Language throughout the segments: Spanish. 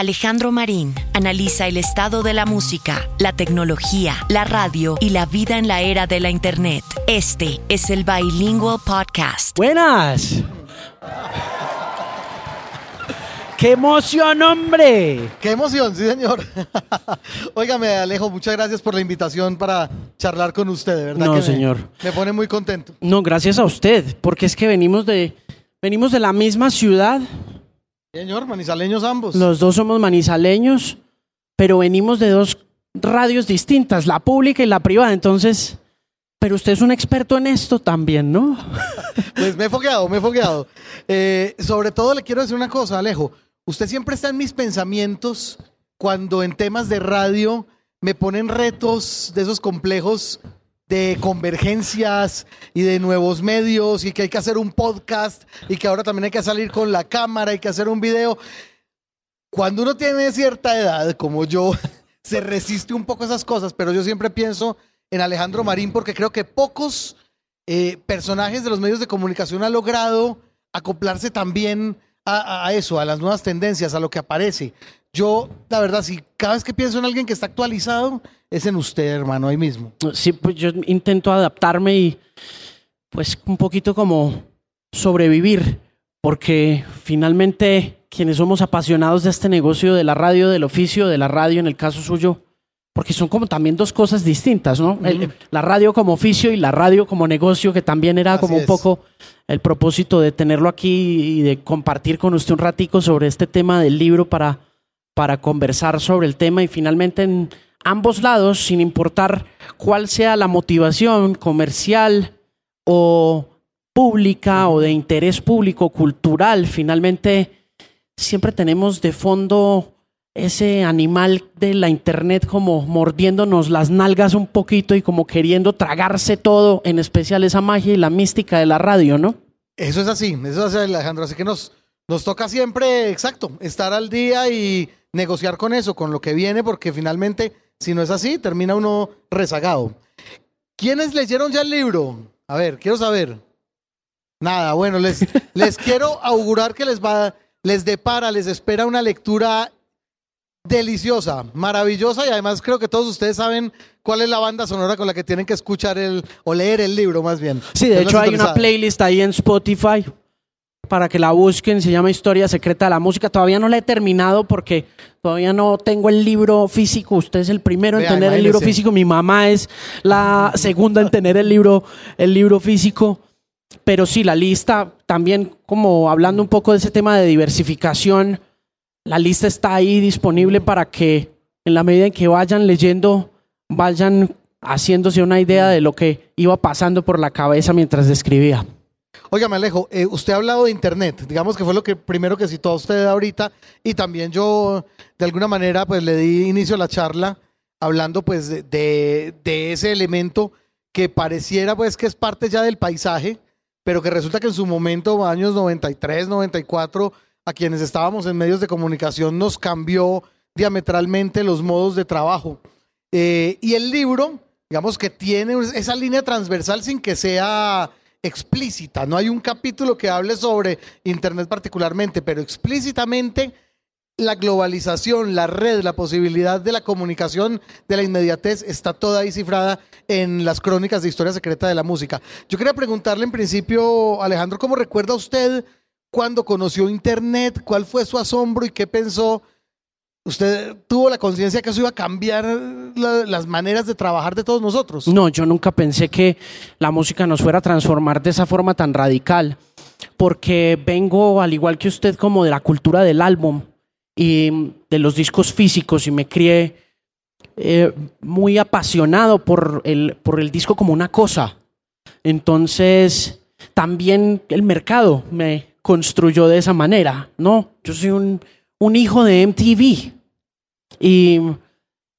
Alejandro Marín analiza el estado de la música, la tecnología, la radio y la vida en la era de la Internet. Este es el Bilingual Podcast. Buenas. ¡Qué emoción, hombre! ¡Qué emoción, sí, señor! Óigame, Alejo, muchas gracias por la invitación para charlar con usted, de verdad. No, que me- señor. Me, pone muy contento. No, gracias a usted, porque es que venimos de venimos de la misma ciudad. Señor, manizaleños ambos. Los dos somos manizaleños, pero venimos de dos radios distintas, la pública y la privada. Entonces, pero usted es un experto en esto también, ¿no? Pues me he fogueado, me he fogueado. Eh, sobre todo le quiero decir una cosa, Alejo. Usted siempre está en mis pensamientos cuando en temas de radio me ponen retos de esos complejos de convergencias y de nuevos medios y que hay que hacer un podcast y que ahora también hay que salir con la cámara, hay que hacer un video. Cuando uno tiene cierta edad, como yo, se resiste un poco a esas cosas, pero yo siempre pienso en Alejandro Marín porque creo que pocos eh, personajes de los medios de comunicación han logrado acoplarse también a, a eso, a las nuevas tendencias, a lo que aparece. Yo, la verdad, si cada vez que pienso en alguien que está actualizado, es en usted, hermano, ahí mismo. Sí, pues yo intento adaptarme y pues un poquito como sobrevivir, porque finalmente quienes somos apasionados de este negocio de la radio, del oficio de la radio en el caso suyo, porque son como también dos cosas distintas, ¿no? El- la radio como oficio y la radio como negocio, que también era Así como un es. poco el propósito de tenerlo aquí y de compartir con usted un ratico sobre este tema del libro para, para conversar sobre el tema y finalmente en ambos lados, sin importar cuál sea la motivación comercial o pública o de interés público, cultural, finalmente siempre tenemos de fondo ese animal de la internet como mordiéndonos las nalgas un poquito y como queriendo tragarse todo, en especial esa magia y la mística de la radio, ¿no? Eso es así, eso es así, Alejandro. Así que nos, nos toca siempre, exacto, estar al día y negociar con eso, con lo que viene, porque finalmente, si no es así, termina uno rezagado. ¿Quiénes leyeron ya el libro? A ver, quiero saber. Nada, bueno, les, les quiero augurar que les va, les depara, les espera una lectura deliciosa, maravillosa y además creo que todos ustedes saben cuál es la banda sonora con la que tienen que escuchar el o leer el libro más bien. Sí, de hecho hay una playlist ahí en Spotify para que la busquen, se llama Historia Secreta de la Música. Todavía no la he terminado porque todavía no tengo el libro físico. Usted es el primero en Vea, tener el libro físico, mi mamá es la segunda en tener el libro, el libro físico. Pero sí, la lista también, como hablando un poco de ese tema de diversificación, la lista está ahí disponible para que en la medida en que vayan leyendo, vayan haciéndose una idea de lo que iba pasando por la cabeza mientras escribía. Óigame, Alejo, eh, usted ha hablado de Internet, digamos que fue lo que primero que citó a usted ahorita, y también yo, de alguna manera, pues le di inicio a la charla hablando pues de, ese elemento que pareciera pues que es parte ya del paisaje, pero que resulta que en su momento, años 93, 94, a quienes estábamos en medios de comunicación nos cambió diametralmente los modos de trabajo. Eh, y el libro, digamos que tiene esa línea transversal sin que sea explícita. No hay un capítulo que hable sobre Internet particularmente, pero explícitamente la globalización, la red, la posibilidad de la comunicación, de la inmediatez, está toda ahí cifrada en las crónicas de historia secreta de la música. Yo quería preguntarle en principio, Alejandro, ¿cómo recuerda usted cuando conoció Internet? ¿Cuál fue su asombro y qué pensó? ¿Usted tuvo la conciencia que eso iba a cambiar la- las maneras de trabajar de todos nosotros? No, yo nunca pensé que la música nos fuera a transformar de esa forma tan radical, porque vengo, al igual que usted, como de la cultura del álbum y de los discos físicos y me crié eh, muy apasionado por el, por el disco como una cosa. Entonces, también el mercado me construyó de esa manera, ¿no? Yo soy un hijo de MTV y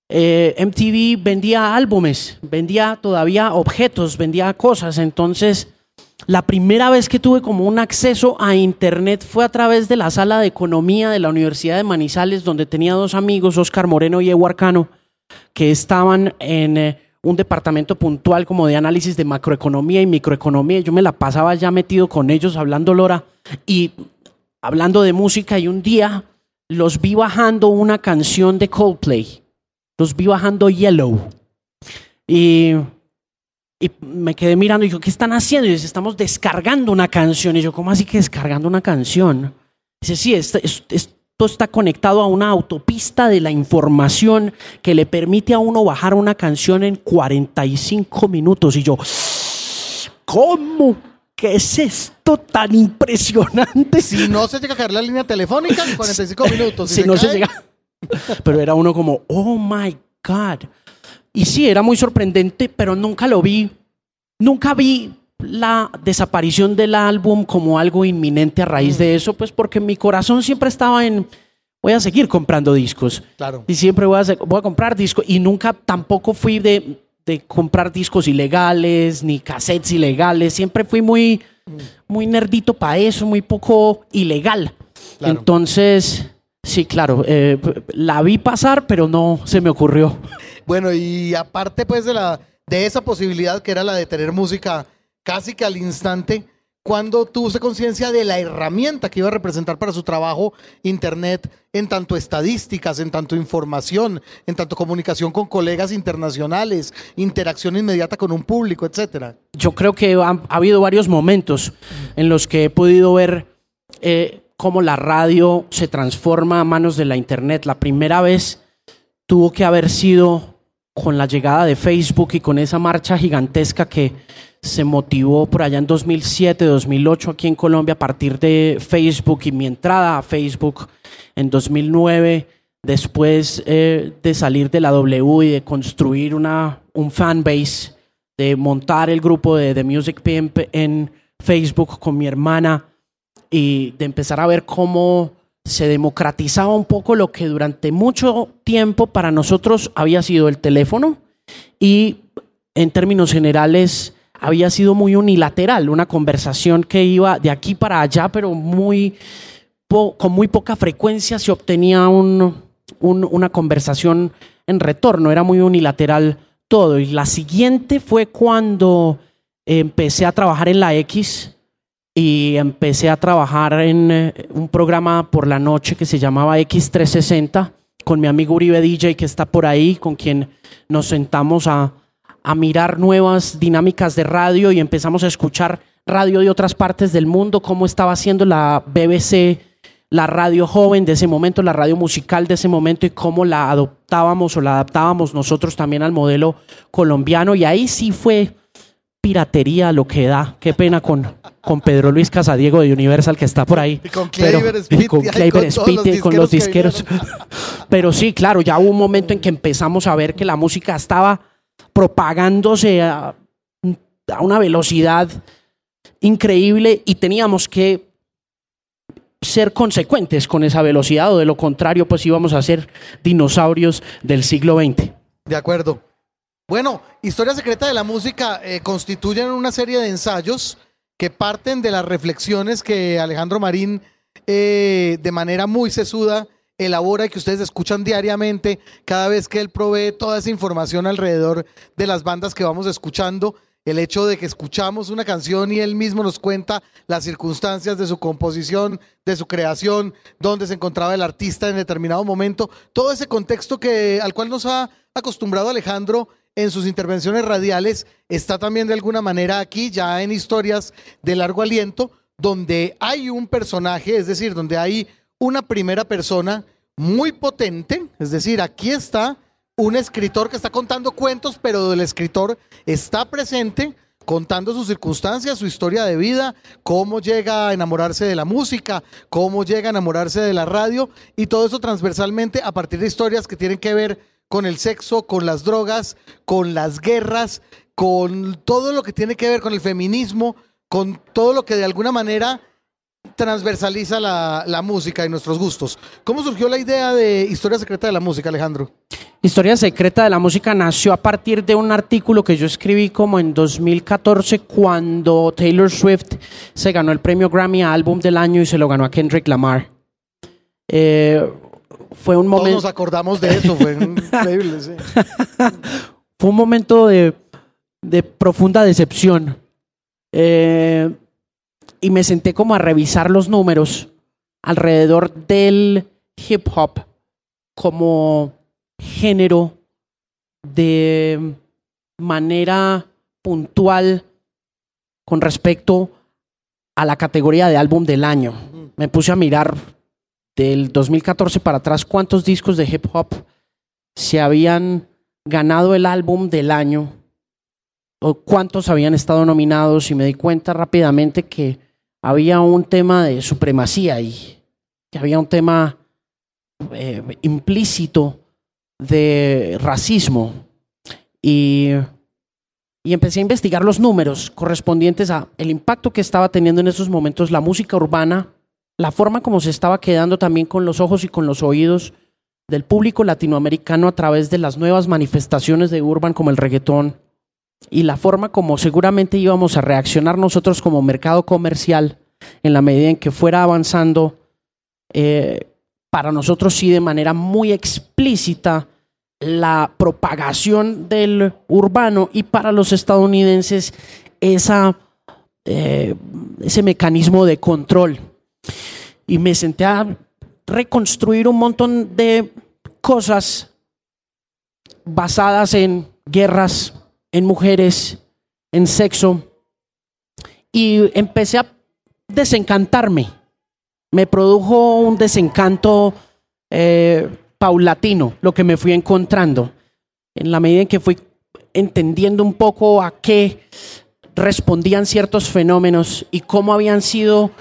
eh, MTV vendía álbumes, vendía todavía objetos, vendía cosas. Entonces, la primera vez que tuve como un acceso a Internet fue a través de la sala de economía de la Universidad de Manizales, donde tenía dos amigos, Oscar Moreno y Eduard Cano, que estaban en eh, un departamento puntual como de análisis de macroeconomía y microeconomía. Yo me la pasaba ya metido con ellos hablando lora y hablando de música y un día los vi bajando una canción de Coldplay. Los vi bajando Yellow. Y, me quedé mirando y yo, ¿qué están haciendo? Y dice, estamos descargando una canción. Y yo, ¿cómo así que descargando una canción? Dice, sí, esto, esto está conectado a una autopista de la información que le permite a uno bajar una canción en 45 minutos. Y yo, ¿cómo? ¿Qué es esto tan impresionante? Si no se llega a caer la línea telefónica, 45 minutos. Si, no se llega. Pero era uno como, oh my God. Y sí, era muy sorprendente, pero nunca lo vi. Nunca vi la desaparición del álbum como algo inminente a raíz de mm. eso, pues porque mi corazón siempre estaba en, voy a seguir comprando discos. Claro. Y siempre voy a, voy a comprar discos. Y nunca tampoco fui de, de, comprar discos ilegales, ni cassettes ilegales. Siempre fui muy, muy nerdito para eso, muy poco ilegal. Entonces, sí, claro, eh, la vi pasar, pero no se me ocurrió. Bueno, y aparte pues de, la, de esa posibilidad que era la de tener música casi que al instante, cuando tuvo conciencia de la herramienta que iba a representar para su trabajo Internet en tanto estadísticas, en tanto información, en tanto comunicación con colegas internacionales, interacción inmediata con un público, etcétera. Yo creo que ha, habido varios momentos en los que he podido ver eh, cómo la radio se transforma a manos de la Internet. La primera vez tuvo que haber sido con la llegada de Facebook y con esa marcha gigantesca que se motivó por allá en 2007, 2008 aquí en Colombia a partir de Facebook y mi entrada a Facebook en 2009, después eh, de salir de la W y de construir una, un fanbase, de montar el grupo de The Music Pimp en Facebook con mi hermana y de empezar a ver cómo se democratizaba un poco lo que durante mucho tiempo para nosotros había sido el teléfono y en términos generales había sido muy unilateral, una conversación que iba de aquí para allá, pero muy con muy poca frecuencia se obtenía una conversación en retorno, era muy unilateral todo. Y la siguiente fue cuando empecé a trabajar en la X y empecé a trabajar en eh, un programa por la noche que se llamaba X360 con mi amigo Uribe DJ que está por ahí, con quien nos sentamos a, a mirar nuevas dinámicas de radio y empezamos a escuchar radio de otras partes del mundo, cómo estaba haciendo la BBC, la radio joven de ese momento, la radio musical de ese momento y cómo la adoptábamos o la adaptábamos nosotros también al modelo colombiano. Y ahí sí fue piratería lo que da. Qué pena con, con Pedro Luis Casadiego de Universal que está por ahí. Y con Kleiber Speed. Y con, y con los disqueros. Pero sí, claro, ya hubo un momento en que empezamos a ver que la música estaba propagándose a, una velocidad increíble y teníamos que ser consecuentes con esa velocidad o de lo contrario pues íbamos a ser dinosaurios del siglo XX. De acuerdo. Bueno, Historia Secreta de la Música eh, constituyen una serie de ensayos que parten de las reflexiones que Alejandro Marín eh, de manera muy sesuda elabora y que ustedes escuchan diariamente cada vez que él provee toda esa información alrededor de las bandas que vamos escuchando. El hecho de que escuchamos una canción y él mismo nos cuenta las circunstancias de su composición, de su creación, dónde se encontraba el artista en determinado momento, todo ese contexto que, al cual nos ha acostumbrado Alejandro en sus intervenciones radiales, está también de alguna manera aquí, ya en historias de largo aliento, donde hay un personaje, es decir, donde hay una primera persona muy potente, es decir, aquí está un escritor que está contando cuentos, pero el escritor está presente contando sus circunstancias, su historia de vida, cómo llega a enamorarse de la música, cómo llega a enamorarse de la radio y todo eso transversalmente a partir de historias que tienen que ver con el sexo, con las drogas, con las guerras, con todo lo que tiene que ver con el feminismo, con todo lo que de alguna manera transversaliza la, música y nuestros gustos. ¿Cómo surgió la idea de Historia Secreta de la Música, Alejandro? Historia Secreta de la Música nació a partir de un artículo que yo escribí como en 2014 cuando Taylor Swift se ganó el premio Grammy a Álbum del Año y se lo ganó a Kendrick Lamar. Eh, fue un momento... Todos nos acordamos de eso, fue increíble, sí. fue un momento de, de profunda decepción. Eh, y me senté como a revisar los números alrededor del hip hop como género de manera puntual con respecto a la categoría de álbum del año. Me puse a mirar del 2014 para atrás cuántos discos de hip hop se habían ganado el álbum del año cuántos habían estado nominados y me di cuenta rápidamente que había un tema de supremacía y que había un tema eh, implícito de racismo. Y, y, empecé a investigar los números correspondientes a el impacto que estaba teniendo en esos momentos la música urbana, la forma como se estaba quedando también con los ojos y con los oídos del público latinoamericano a través de las nuevas manifestaciones de urban como el reggaetón y la forma como seguramente íbamos a reaccionar nosotros como mercado comercial en la medida en que fuera avanzando eh, para nosotros sí de manera muy explícita la propagación del urbano y para los estadounidenses esa, eh, ese mecanismo de control. Y me senté a reconstruir un montón de cosas basadas en guerras, en mujeres, en sexo. Y empecé a desencantarme. Me produjo un desencanto eh, paulatino lo que me fui encontrando. En la medida en que fui entendiendo un poco a qué respondían ciertos fenómenos y cómo habían sido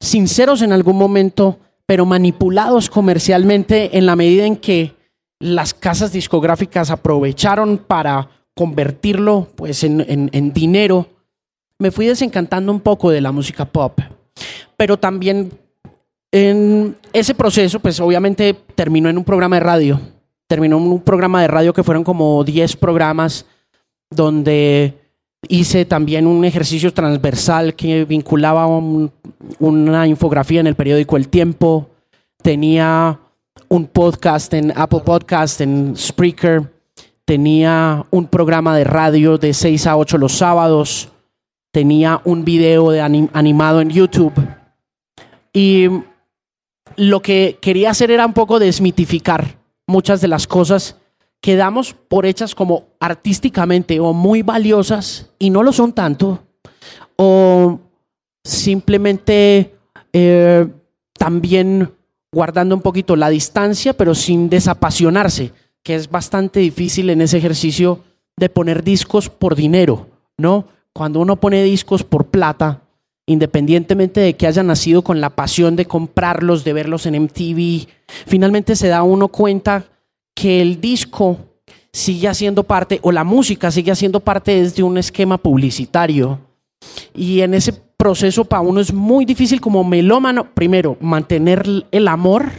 sinceros en algún momento, pero manipulados comercialmente en la medida en que las casas discográficas aprovecharon para convertirlo pues en, en dinero, me fui desencantando un poco de la música pop. Pero también en ese proceso, pues obviamente terminó en un programa de radio. Terminó en un programa de radio que fueron como 10 programas donde hice también un ejercicio transversal que vinculaba una infografía en el periódico El Tiempo. Tenía un podcast en Apple Podcast, en Spreaker. Tenía un programa de radio de 6 a 8 los sábados. Tenía un video de animado en YouTube. Y lo que quería hacer era un poco desmitificar muchas de las cosas que damos por hechas como artísticamente o muy valiosas y no lo son tanto, o simplemente eh, también guardando un poquito la distancia, pero sin desapasionarse, que es bastante difícil en ese ejercicio de poner discos por dinero, ¿no? Cuando uno pone discos por plata, independientemente de que haya nacido con la pasión de comprarlos, de verlos en MTV, finalmente se da uno cuenta que el disco sigue haciendo parte, o la música sigue haciendo parte desde un esquema publicitario. Y en ese proceso para uno es muy difícil como melómano, primero, mantener el amor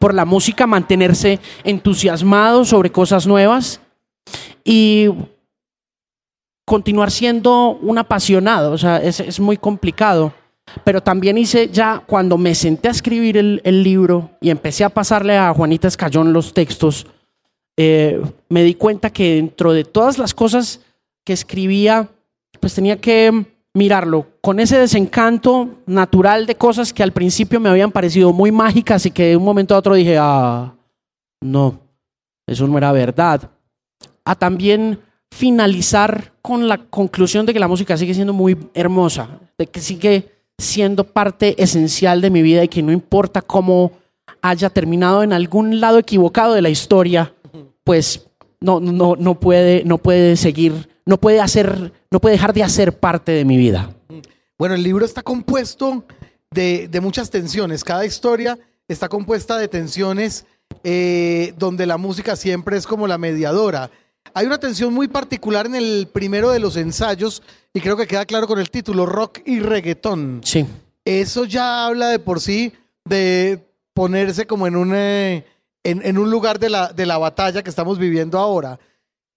por la música, mantenerse entusiasmado sobre cosas nuevas y continuar siendo un apasionado, o sea, es, muy complicado. Pero también hice ya, cuando me senté a escribir el, libro y empecé a pasarle a Juanita Escayón los textos, eh, me di cuenta que dentro de todas las cosas que escribía, pues tenía que mirarlo con ese desencanto natural de cosas que al principio me habían parecido muy mágicas y que de un momento a otro dije, ah, no, eso no era verdad. A también finalizar con la conclusión de que la música sigue siendo muy hermosa, de que sigue siendo parte esencial de mi vida y que no importa cómo haya terminado en algún lado equivocado de la historia, pues no, no, no, puede, no puede seguir, no puede hacer, no puede dejar de hacer parte de mi vida. Bueno, el libro está compuesto de, de muchas tensiones. Cada historia está compuesta de tensiones eh, donde la música siempre es como la mediadora. Hay una tensión muy particular en el primero de los ensayos y creo que queda claro con el título, rock y reggaetón. Sí. Eso ya habla de por sí de ponerse como en un, eh, en, un lugar de la, de la batalla que estamos viviendo ahora.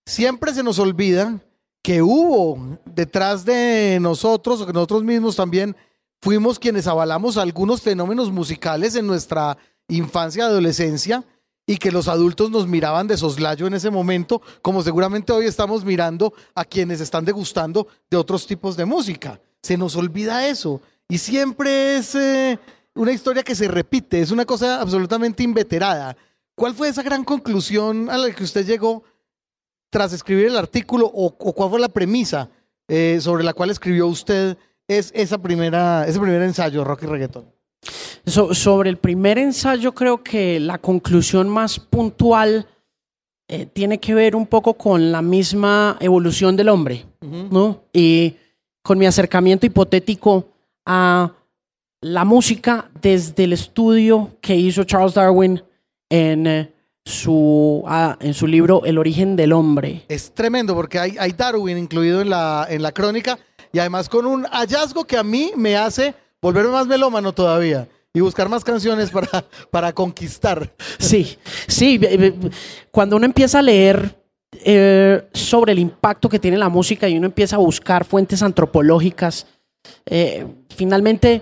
Siempre se nos olvida que hubo detrás de nosotros, o que nosotros mismos también fuimos quienes avalamos algunos fenómenos musicales en nuestra infancia adolescencia y que los adultos nos miraban de soslayo en ese momento, como seguramente hoy estamos mirando a quienes están degustando de otros tipos de música. Se nos olvida eso. Y siempre es, eh, una historia que se repite, es una cosa absolutamente inveterada. ¿Cuál fue esa gran conclusión a la que usted llegó tras escribir el artículo o, cuál fue la premisa eh, sobre la cual escribió usted es esa primera, ese primer ensayo, Rock y Reggaeton? sobre el primer ensayo creo que la conclusión más puntual eh, tiene que ver un poco con la misma evolución del hombre, ¿no? Y con mi acercamiento hipotético a la música desde el estudio que hizo Charles Darwin en eh, su, ah, en su libro El origen del hombre. Es tremendo porque hay, hay Darwin incluido en la, en la crónica y además con un hallazgo que a mí me hace volverme más melómano todavía y buscar más canciones para, para conquistar. Sí, sí, cuando uno empieza a leer eh, sobre el impacto que tiene la música y uno empieza a buscar fuentes antropológicas, eh, finalmente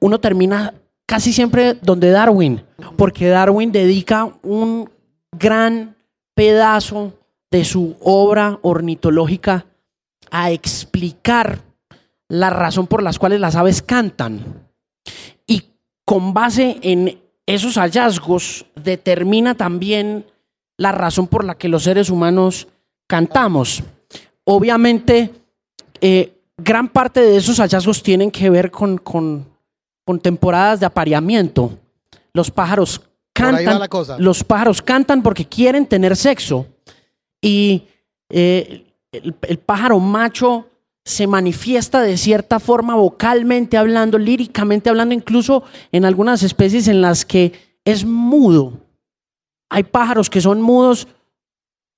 uno termina casi siempre donde Darwin, porque Darwin dedica un gran pedazo de su obra ornitológica a explicar la razón por las cuales las aves cantan. Y con base en esos hallazgos determina también la razón por la que los seres humanos cantamos. Obviamente, eh, gran parte de esos hallazgos tienen que ver con, con, temporadas de apareamiento. Los pájaros cantan. Los pájaros cantan porque quieren tener sexo. Y eh, el, pájaro macho se manifiesta de cierta forma vocalmente hablando, líricamente hablando, incluso en algunas especies en las que es mudo. Hay pájaros que son mudos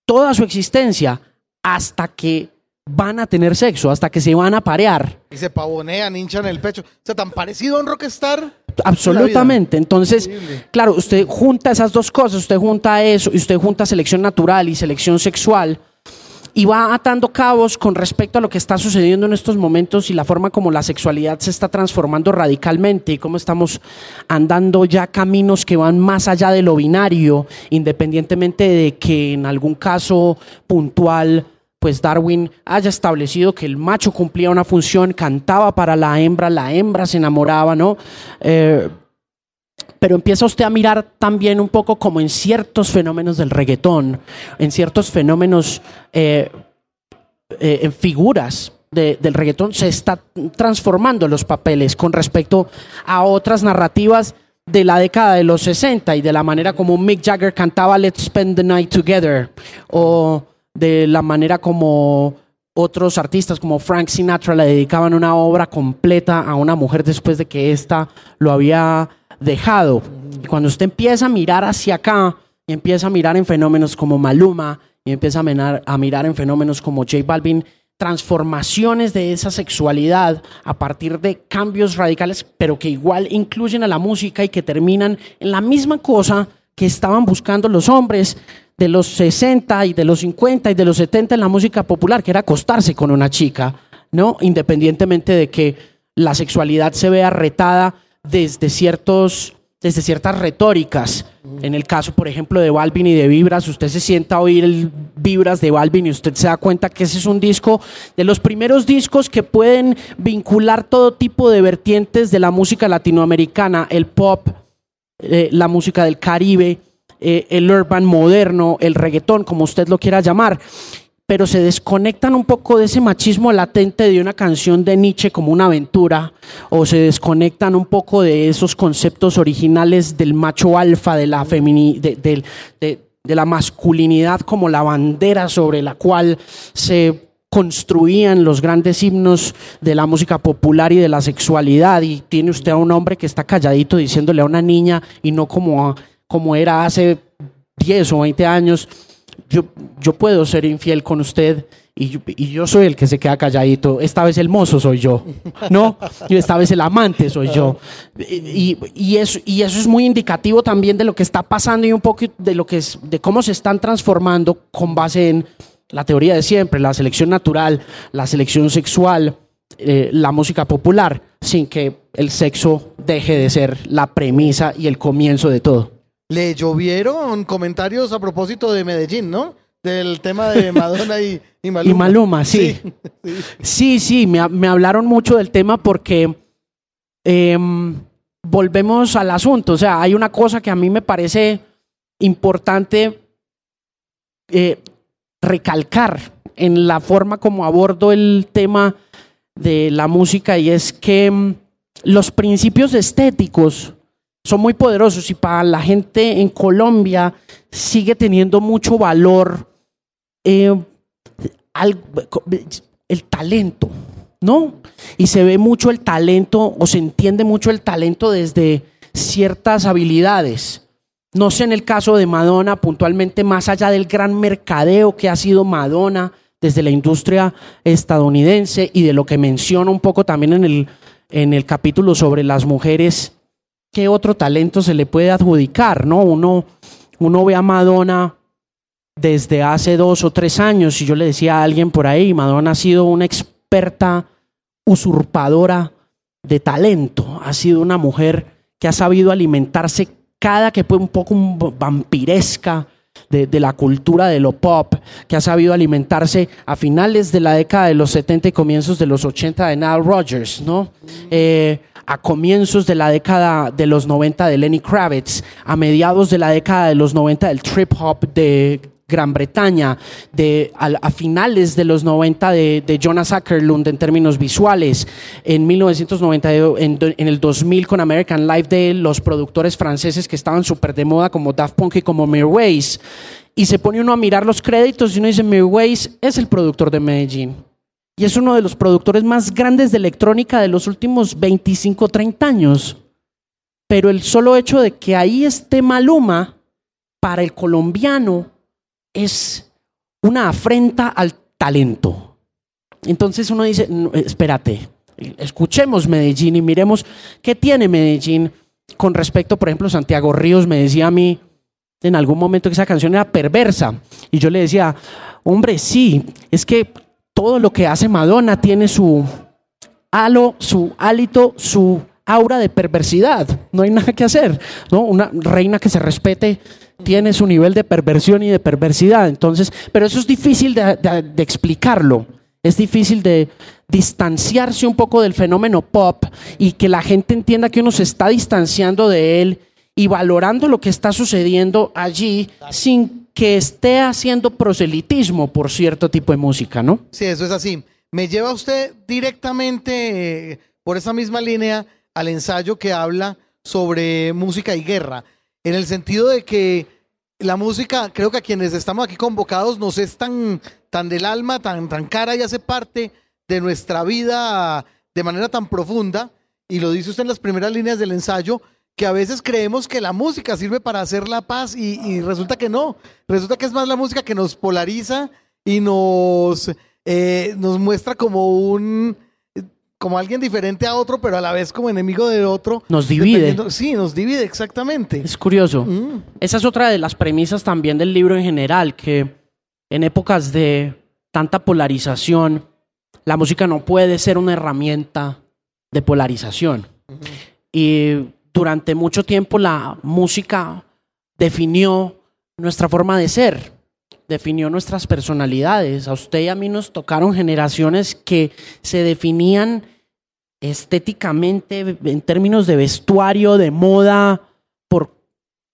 toda su existencia hasta que van a tener sexo, hasta que se van a parear. Y se pavonean, hinchan el pecho. O sea, tan parecido a un rockstar. Absolutamente. Entonces, claro, usted junta esas dos cosas, usted junta eso y usted junta selección natural y selección sexual y va atando cabos con respecto a lo que está sucediendo en estos momentos y la forma como la sexualidad se está transformando radicalmente y cómo estamos andando ya caminos que van más allá de lo binario, independientemente de que en algún caso puntual pues Darwin haya establecido que el macho cumplía una función, cantaba para la hembra, la hembra se enamoraba, ¿no? Eh, pero empieza usted a mirar también un poco como en ciertos fenómenos del reggaetón, en ciertos fenómenos, eh, eh, en figuras del reggaetón, se está transformando los papeles con respecto a otras narrativas de la década de los 60 y de la manera como Mick Jagger cantaba Let's Spend the Night Together o de la manera como otros artistas como Frank Sinatra le dedicaban una obra completa a una mujer después de que ésta lo había dejado. Cuando usted empieza a mirar hacia acá y empieza a mirar en fenómenos como Maluma y empieza a mirar, a mirar en fenómenos como J Balvin, transformaciones de esa sexualidad a partir de cambios radicales, pero que igual incluyen a la música y que terminan en la misma cosa que estaban buscando los hombres de los 60 y de los 50 y de los 70 en la música popular, que era acostarse con una chica, ¿no? Independientemente de que la sexualidad se vea retada desde, ciertos, desde ciertas retóricas. En el caso, por ejemplo, de Balvin y de Vibras, usted se sienta a oír el Vibras de Balvin y usted se da cuenta que ese es un disco de los primeros discos que pueden vincular todo tipo de vertientes de la música latinoamericana, el pop, eh, la música del Caribe, eh, el urban moderno, el reggaetón, como usted lo quiera llamar pero se desconectan un poco de ese machismo latente de una canción de Nietzsche como una aventura, o se desconectan un poco de esos conceptos originales del macho alfa, de la, de, de la masculinidad como la bandera sobre la cual se construían los grandes himnos de la música popular y de la sexualidad y tiene usted a un hombre que está calladito diciéndole a una niña y no como, como era hace 10 o 20 años yo, yo puedo ser infiel con usted y, yo soy el que se queda calladito. Esta vez el mozo soy yo, ¿no? Y esta vez el amante soy yo. Y, y, eso, y eso es muy indicativo también de lo que está pasando y un poco de, lo que es, de cómo se están transformando con base en la teoría de siempre, la selección natural, la selección sexual, eh, la música popular, sin que el sexo deje de ser la premisa y el comienzo de todo. Le llovieron comentarios a propósito de Medellín, ¿no? Del tema de Madonna y, Maluma. Y Maluma, sí. Sí, sí, me, hablaron mucho del tema porque em, volvemos al asunto. O sea, hay una cosa que a mí me parece importante eh, recalcar en la forma como abordo el tema de la música y es que mm, los principios estéticos son muy poderosos y para la gente en Colombia sigue teniendo mucho valor eh, el talento, ¿no? Y se ve mucho el talento o se entiende mucho el talento desde ciertas habilidades. No sé en el caso de Madonna, puntualmente más allá del gran mercadeo que ha sido Madonna desde la industria estadounidense y de lo que menciona un poco también en el, en el capítulo sobre las mujeres, ¿qué otro talento se le puede adjudicar? ¿no? Uno, uno ve a Madonna desde hace dos o tres años y yo le decía a alguien por ahí, Madonna ha sido una experta usurpadora de talento, ha sido una mujer que ha sabido alimentarse cada que fue un poco vampiresca de, la cultura de lo pop, que ha sabido alimentarse a finales de la década de los 70 y comienzos de los 80 de Nile Rodgers, ¿no? Eh, a comienzos de la década de los 90 de Lenny Kravitz, a mediados de la década de los 90 del trip hop de Gran Bretaña, de, a, finales de los 90 de, Jonas Ackerlund en términos visuales, en 1990, en, en, el 2000 con American Life de los productores franceses que estaban súper de moda como Daft Punk y como Mirwais. Y se pone uno a mirar los créditos y uno dice, Mirwais es el productor de Medellín. Y es uno de los productores más grandes de electrónica de los últimos 25, 30 años. Pero el solo hecho de que ahí esté Maluma, para el colombiano, es una afrenta al talento. Entonces uno dice, espérate, escuchemos Medellín y miremos qué tiene Medellín con respecto, por ejemplo, Santiago Ríos me decía a mí en algún momento que esa canción era perversa y yo le decía, hombre, sí, es que todo lo que hace Madonna tiene su halo, su hálito, su aura de perversidad. No hay nada que hacer, ¿no? Una reina que se respete tiene su nivel de perversión y de perversidad. Entonces, pero eso es difícil de, explicarlo. Es difícil de distanciarse un poco del fenómeno pop y que la gente entienda que uno se está distanciando de él y valorando lo que está sucediendo allí sin que esté haciendo proselitismo por cierto tipo de música, ¿no? Sí, eso es así. Me lleva usted directamente eh, por esa misma línea al ensayo que habla sobre música y guerra en el sentido de que la música, creo que a quienes estamos aquí convocados nos es tan, tan del alma, tan, tan cara y hace parte de nuestra vida de manera tan profunda, y lo dice usted en las primeras líneas del ensayo, que a veces creemos que la música sirve para hacer la paz y, y resulta que no, resulta que es más la música que nos polariza y nos, eh, nos muestra como un como alguien diferente a otro, pero a la vez como enemigo de otro. Nos divide. Sí, nos divide, exactamente. Es curioso. Mm. Esa es otra de las premisas también del libro en general, que en épocas de tanta polarización, la música no puede ser una herramienta de polarización. Y durante mucho tiempo la música definió nuestra forma de ser, definió nuestras personalidades. A usted y a mí nos tocaron generaciones que se definían estéticamente en términos de vestuario, de moda, por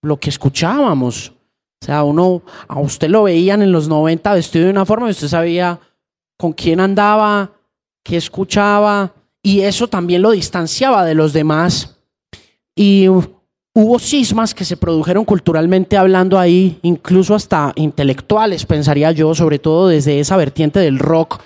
lo que escuchábamos. O sea, uno, a usted lo veían en los 90 vestido de una forma y usted sabía con quién andaba, qué escuchaba, y eso también lo distanciaba de los demás. Y hubo cismas que se produjeron culturalmente hablando ahí, incluso hasta intelectuales, pensaría yo, sobre todo desde esa vertiente del rock,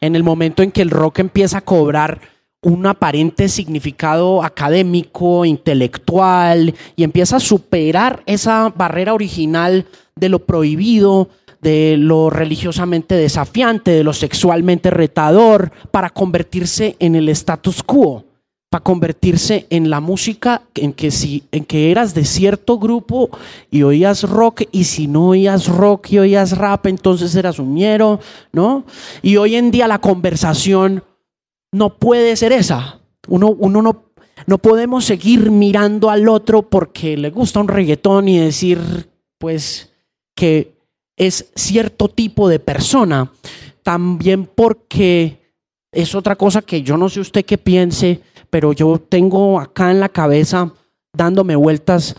en el momento en que el rock empieza a cobrar un aparente significado académico, intelectual, y empieza a superar esa barrera original de lo prohibido, de lo religiosamente desafiante, de lo sexualmente retador, para convertirse en el status quo para convertirse en la música en que si en que eras de cierto grupo y oías rock y si no oías rock y oías rap entonces eras un ñero, ¿no? Y hoy en día la conversación no puede ser esa. Uno, uno no, no podemos seguir mirando al otro porque le gusta un reggaetón y decir pues que es cierto tipo de persona, también porque es otra cosa que yo no sé usted qué piense, pero yo tengo acá en la cabeza dándome vueltas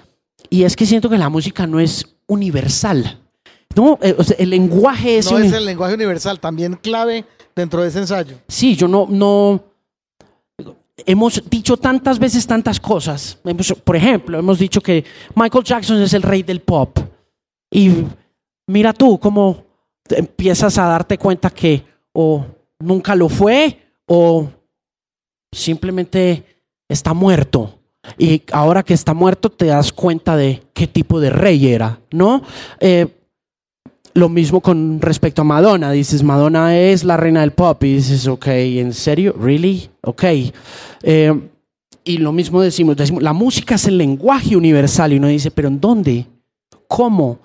y es que siento que la música no es universal. No, eh, el lenguaje es... No es el lenguaje universal, también clave dentro de ese ensayo. Sí, yo no, no. Hemos dicho tantas veces tantas cosas. Hemos- por ejemplo, hemos dicho que Michael Jackson es el rey del pop. Y mira tú cómo empiezas a darte cuenta que o nunca lo fue o simplemente está muerto. Y ahora que está muerto te das cuenta de qué tipo de rey era, ¿no? Eh, lo mismo con respecto a Madonna. Dices, Madonna es la reina del pop. Y dices, ok, ¿en serio? ¿Really? Ok. Eh, y lo mismo decimos, decimos, la música es el lenguaje universal. Y uno dice, ¿pero en dónde? ¿Cómo?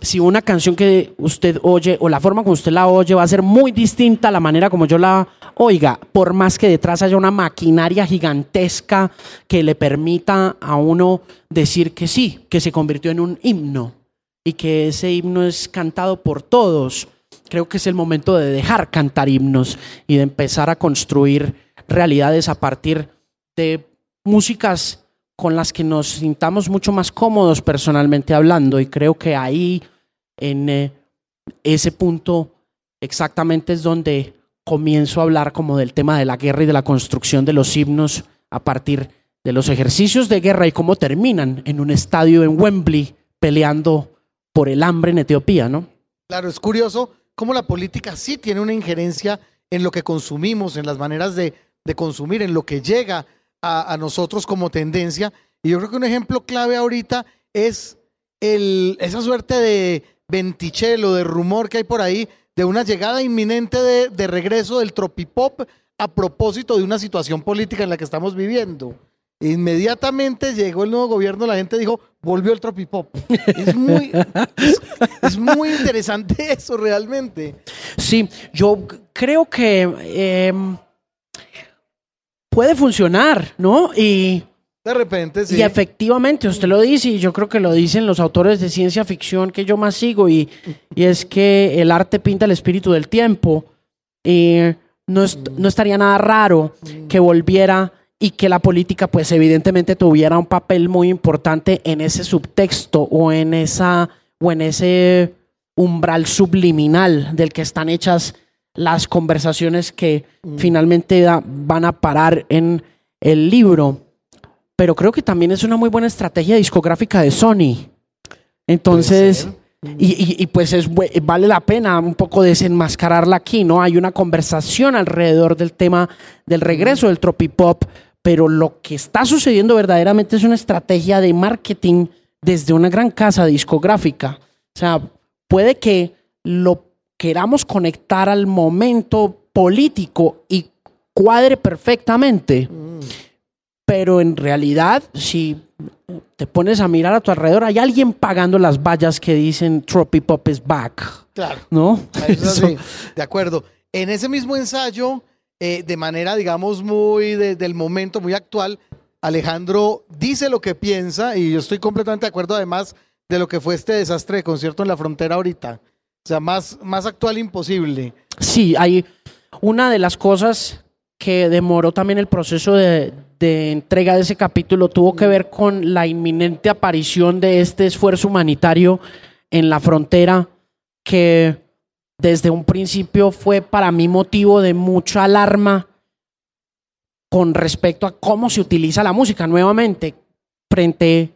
Si una canción que usted oye o la forma como usted la oye va a ser muy distinta a la manera como yo la oiga, por más que detrás haya una maquinaria gigantesca que le permita a uno decir que sí, que se convirtió en un himno y que ese himno es cantado por todos. Creo que es el momento de dejar cantar himnos y de empezar a construir realidades a partir de músicas con las que nos sintamos mucho más cómodos personalmente hablando. Y creo que ahí, en eh, ese punto, exactamente es donde comienzo a hablar como del tema de la guerra y de la construcción de los himnos a partir de los ejercicios de guerra y cómo terminan en un estadio en Wembley peleando por el hambre en Etiopía, ¿no? Claro, es curioso cómo la política sí tiene una injerencia en lo que consumimos, en las maneras de, de consumir, en lo que llega a, nosotros como tendencia. Y yo creo que un ejemplo clave ahorita es el, esa suerte de ventichelo, de rumor que hay por ahí, de una llegada inminente de, de regreso del tropipop a propósito de una situación política en la que estamos viviendo. Inmediatamente llegó el nuevo gobierno, la gente dijo, volvió el tropipop. Es muy, es, muy interesante eso realmente. Sí, yo creo que eh, puede funcionar, ¿no? Y, De repente, sí. y efectivamente, usted lo dice, y yo creo que lo dicen los autores de ciencia ficción que yo más sigo, y, y es que el arte pinta el espíritu del tiempo. Y no, est- no estaría nada raro que volviera y que la política, pues evidentemente tuviera un papel muy importante en ese subtexto o en esa o en ese umbral subliminal del que están hechas las conversaciones que finalmente da- van a parar en el libro. Pero creo que también es una muy buena estrategia discográfica de Sony. Entonces, y, y- y pues es, vale la pena un poco desenmascararla aquí, ¿no? Hay una conversación alrededor del tema del regreso del tropipop, pero lo que está sucediendo verdaderamente es una estrategia de marketing desde una gran casa discográfica. O sea, puede que lo queramos conectar al momento político y cuadre perfectamente, pero en realidad, si te pones a mirar a tu alrededor, hay alguien pagando las vallas que dicen Tropipop is back, Claro. ¿no? Eso Eso- de acuerdo. En ese mismo ensayo, eh, de manera, digamos, muy de- del momento, muy actual, Alejandro dice lo que piensa y yo estoy completamente de acuerdo además de lo que fue este desastre de concierto en la frontera ahorita. O sea, más, más actual imposible. Sí, hay una de las cosas que demoró también el proceso de, de entrega de ese capítulo tuvo que ver con la inminente aparición de este esfuerzo humanitario en la frontera que desde un principio fue para mí motivo de mucha alarma con respecto a cómo se utiliza la música nuevamente frente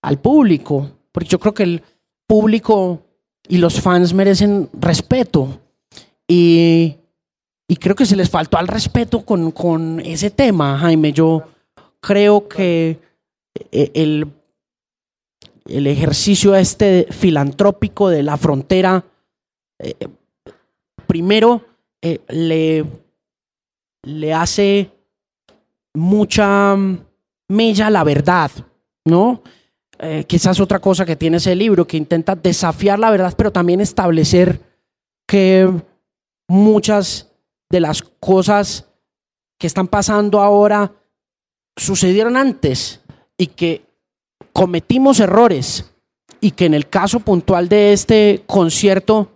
al público, porque yo creo que el público y los fans merecen respeto y, y creo que se les faltó al respeto con, con ese tema, Jaime. Yo creo que eh, el, el ejercicio este filantrópico de la frontera, eh, primero eh, le, le hace mucha mella la verdad, ¿no? Eh, quizás otra cosa que tiene ese libro, que intenta desafiar la verdad, pero también establecer que muchas de las cosas que están pasando ahora sucedieron antes y que cometimos errores y que en el caso puntual de este concierto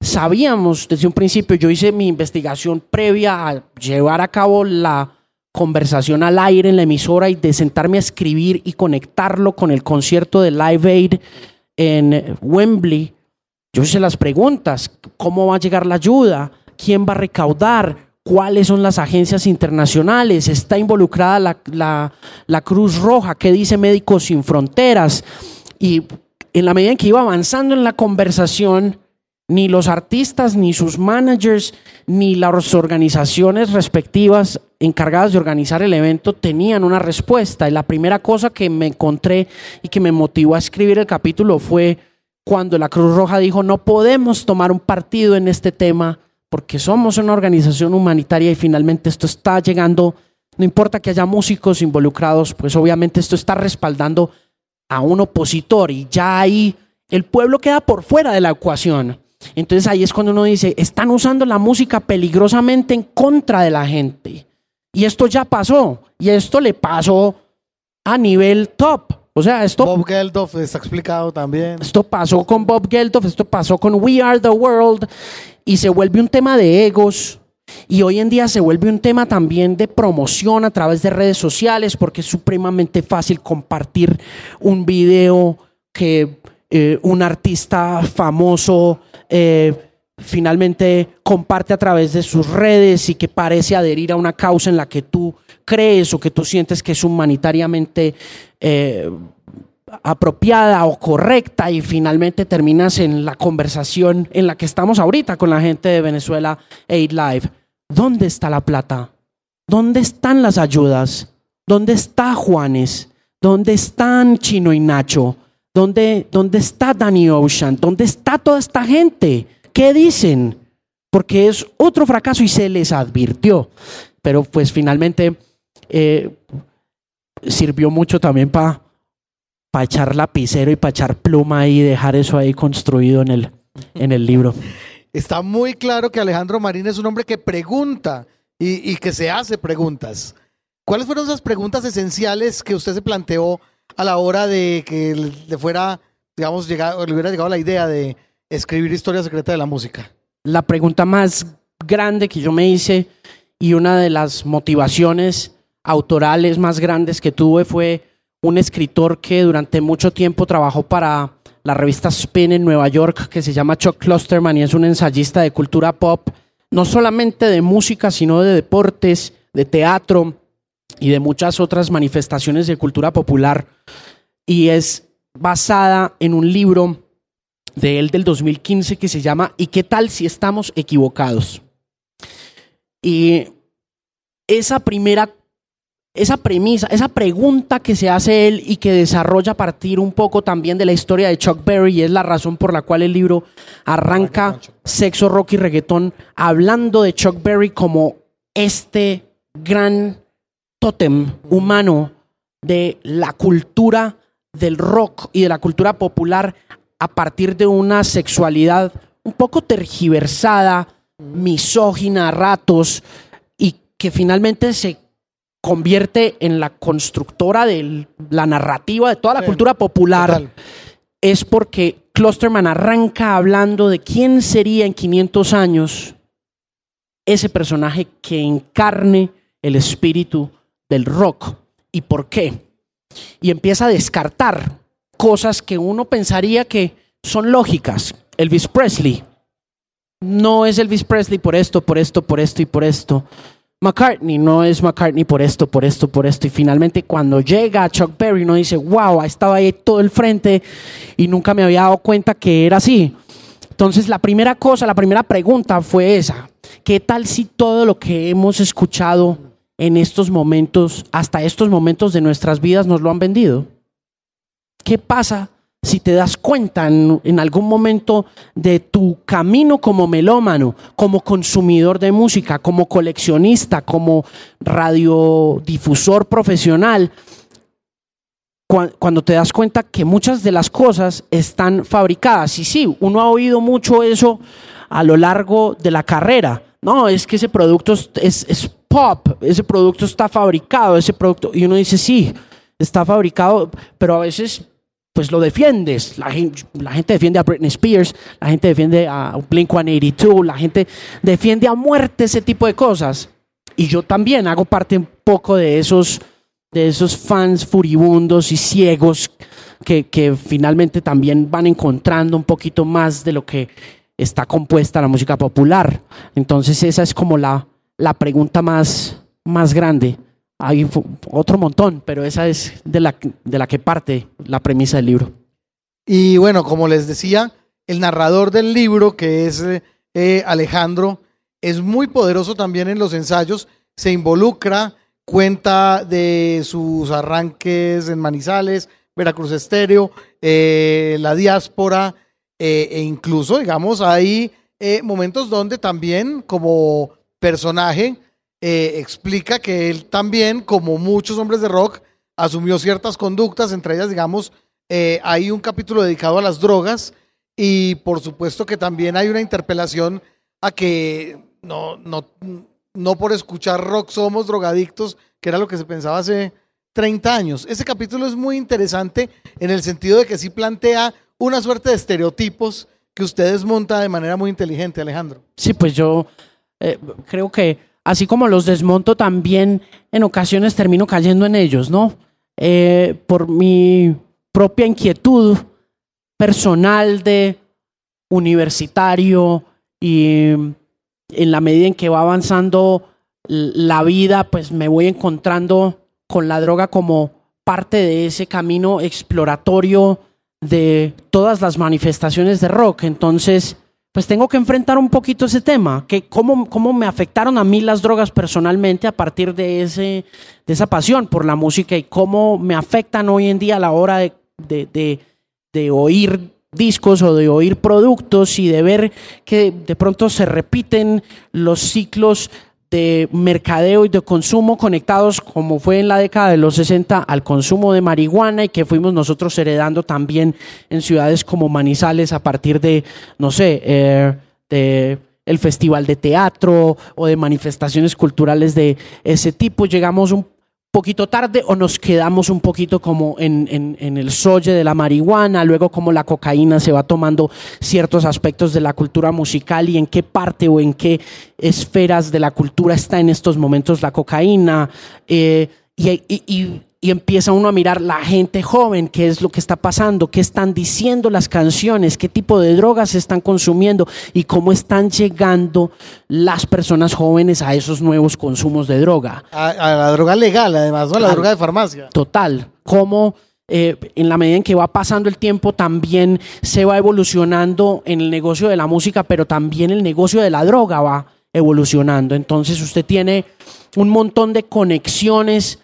sabíamos desde un principio, yo hice mi investigación previa a llevar a cabo la conversación al aire en la emisora y de sentarme a escribir y conectarlo con el concierto de Live Aid en Wembley, yo hice las preguntas, ¿cómo va a llegar la ayuda? ¿Quién va a recaudar? ¿Cuáles son las agencias internacionales? ¿Está involucrada la, la, Cruz Roja? ¿Qué dice Médicos Sin Fronteras? Y en la medida en que iba avanzando en la conversación, ni los artistas, ni sus managers, ni las organizaciones respectivas encargadas de organizar el evento tenían una respuesta. Y la primera cosa que me encontré y que me motivó a escribir el capítulo fue cuando la Cruz Roja dijo, no podemos tomar un partido en este tema porque somos una organización humanitaria y finalmente esto está llegando, no importa que haya músicos involucrados, pues obviamente esto está respaldando a un opositor y ya ahí el pueblo queda por fuera de la ecuación. Entonces ahí es cuando uno dice, están usando la música peligrosamente en contra de la gente. Y esto ya pasó. Y esto le pasó a nivel top. O sea, esto... Bob Geldof está explicado también. Esto pasó con Bob Geldof, esto pasó con We Are the World. Y se vuelve un tema de egos. Y hoy en día se vuelve un tema también de promoción a través de redes sociales porque es supremamente fácil compartir un video que eh, un artista famoso eh, finalmente comparte a través de sus redes y que parece adherir a una causa en la que tú crees o que tú sientes que es humanitariamente eh, apropiada o correcta y finalmente terminas en la conversación en la que estamos ahorita con la gente de Venezuela Aid Live. ¿Dónde está la plata? ¿Dónde están las ayudas? ¿Dónde está Juanes? ¿Dónde están Chino y Nacho? ¿Dónde, ¿Dónde está Danny Ocean? ¿Dónde está toda esta gente? ¿Qué dicen? Porque es otro fracaso y se les advirtió. Pero pues finalmente eh, sirvió mucho también para echar lapicero y para echar pluma y dejar eso ahí construido en el, en el libro. Está muy claro que Alejandro Marín es un hombre que pregunta y, y que se hace preguntas. ¿Cuáles fueron esas preguntas esenciales que usted se planteó a la hora de que le fuera, digamos, llegado, le hubiera llegado la idea de escribir Historia Secreta de la Música? La pregunta más grande que yo me hice y una de las motivaciones autorales más grandes que tuve fue un escritor que durante mucho tiempo trabajó para la revista Spin en Nueva York, que se llama Chuck Klosterman y es un ensayista de cultura pop, no solamente de música, sino de deportes, de teatro, y de muchas otras manifestaciones de cultura popular y es basada en un libro de él del 2015 que se llama ¿Y qué tal si estamos equivocados? Y esa primera, esa premisa, esa pregunta que se hace él y que desarrolla a partir un poco también de la historia de Chuck Berry y es la razón por la cual el libro arranca sexo, rock y reggaetón hablando de Chuck Berry como este gran tótem humano de la cultura del rock y de la cultura popular a partir de una sexualidad un poco tergiversada, misógina a ratos, y que finalmente se convierte en la constructora de la narrativa de toda la cultura popular, es porque Klosterman arranca hablando de quién sería en 500 años ese personaje que encarne el espíritu del rock. ¿Y por qué? Y empieza a descartar cosas que uno pensaría que son lógicas. Elvis Presley. No es Elvis Presley por esto, por esto, por esto y por esto. McCartney no es McCartney por esto, por esto, por esto. Y finalmente cuando llega Chuck Berry uno dice, wow, estaba ahí todo el frente y nunca me había dado cuenta que era así. Entonces la primera cosa, la primera pregunta fue esa. ¿Qué tal si todo lo que hemos escuchado en estos momentos, hasta estos momentos de nuestras vidas nos lo han vendido? ¿Qué pasa si te das cuenta en, algún momento de tu camino como melómano, como consumidor de música, como coleccionista, como radiodifusor profesional? Cuando te das cuenta que muchas de las cosas están fabricadas. Y sí, uno ha oído mucho eso a lo largo de la carrera. No, es que ese producto es, pop, ese producto está fabricado, ese producto, y uno dice, sí, está fabricado, pero a veces pues lo defiendes. La gente, la gente defiende a Britney Spears, la gente defiende a Blink 182, la gente defiende a muerte ese tipo de cosas. y yo también hago parte un poco de esos, de esos fans furibundos y ciegos que, que finalmente también van encontrando un poquito más de lo que está compuesta la música popular. Entonces esa es como la, la pregunta más, más grande. Hay otro montón, pero esa es de la, de la que parte la premisa del libro. Y bueno, como les decía, el narrador del libro, que es eh, Alejandro, es muy poderoso también en los ensayos, se involucra, cuenta de sus arranques en Manizales, Veracruz Estéreo, eh, la diáspora, eh, e incluso, digamos, hay momentos donde también como personaje explica que él también, como muchos hombres de rock, asumió ciertas conductas, entre ellas, digamos, hay un capítulo dedicado a las drogas y por supuesto que también hay una interpelación a que no, no, no por escuchar rock somos drogadictos, que era lo que se pensaba hace 30 años. Ese capítulo es muy interesante en el sentido de que sí plantea una suerte de estereotipos que usted desmonta de manera muy inteligente, Alejandro. Sí, pues yo eh, creo que así como los desmonto, también en ocasiones termino cayendo en ellos, ¿no? Eh, por mi propia inquietud personal de universitario y en la medida en que va avanzando la vida, pues me voy encontrando con la droga como parte de ese camino exploratorio de todas las manifestaciones de rock. Entonces, pues tengo que enfrentar un poquito ese tema, que cómo, cómo me afectaron a mí las drogas personalmente a partir de, ese, de esa pasión por la música y cómo me afectan hoy en día a la hora de, de de oír discos o de oír productos y de ver que de pronto se repiten los ciclos de mercadeo y de consumo conectados, como fue en la década de los 60, al consumo de marihuana y que fuimos nosotros heredando también en ciudades como Manizales a partir de, no sé, eh, de el festival de teatro o de manifestaciones culturales de ese tipo. Llegamos un poquito tarde o nos quedamos un poquito como en, en, el solle de la marihuana, luego como la cocaína se va tomando ciertos aspectos de la cultura musical y en qué parte o en qué esferas de la cultura está en estos momentos la cocaína. Eh, y, empieza uno a mirar la gente joven, qué es lo que está pasando, qué están diciendo las canciones, qué tipo de drogas se están consumiendo y cómo están llegando las personas jóvenes a esos nuevos consumos de droga. A, la droga legal, además, ¿no? A la droga de farmacia. Total. Cómo eh, en la medida en que va pasando el tiempo también se va evolucionando en el negocio de la música, pero también el negocio de la droga va evolucionando. Entonces usted tiene un montón de conexiones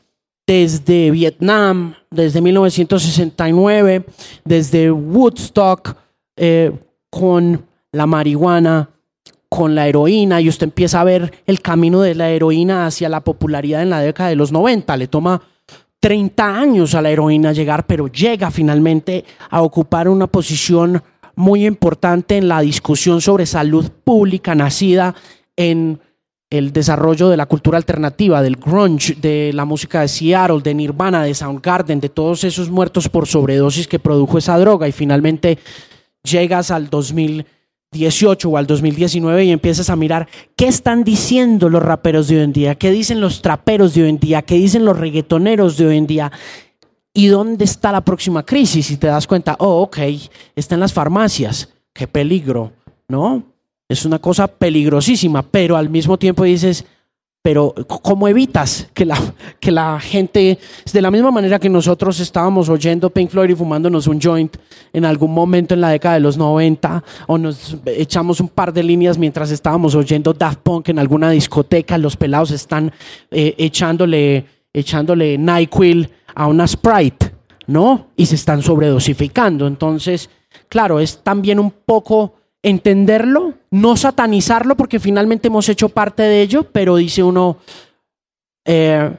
desde Vietnam, desde 1969, desde Woodstock, eh, con la marihuana, con la heroína, y usted empieza a ver el camino de la heroína hacia la popularidad en la década de los 90. Le toma 30 años a la heroína llegar, pero llega finalmente a ocupar una posición muy importante en la discusión sobre salud pública nacida en el desarrollo de la cultura alternativa, del grunge, de la música de Seattle, de Nirvana, de Soundgarden, de todos esos muertos por sobredosis que produjo esa droga y finalmente llegas al 2018 o al 2019 y empiezas a mirar qué están diciendo los raperos de hoy en día, qué dicen los traperos de hoy en día, qué dicen los reggaetoneros de hoy en día y dónde está la próxima crisis y te das cuenta, oh, ok, está en las farmacias, qué peligro, ¿no? Es una cosa peligrosísima, pero al mismo tiempo dices, pero ¿cómo evitas que la, que la gente, de la misma manera que nosotros estábamos oyendo Pink Floyd y fumándonos un joint en algún momento en la década de los 90, o nos echamos un par de líneas mientras estábamos oyendo Daft Punk en alguna discoteca, los pelados están eh, echándole, echándole NyQuil a una Sprite, ¿no? Y se están sobredosificando. Entonces, claro, es también un poco entenderlo, no satanizarlo, porque finalmente hemos hecho parte de ello, pero dice uno, eh,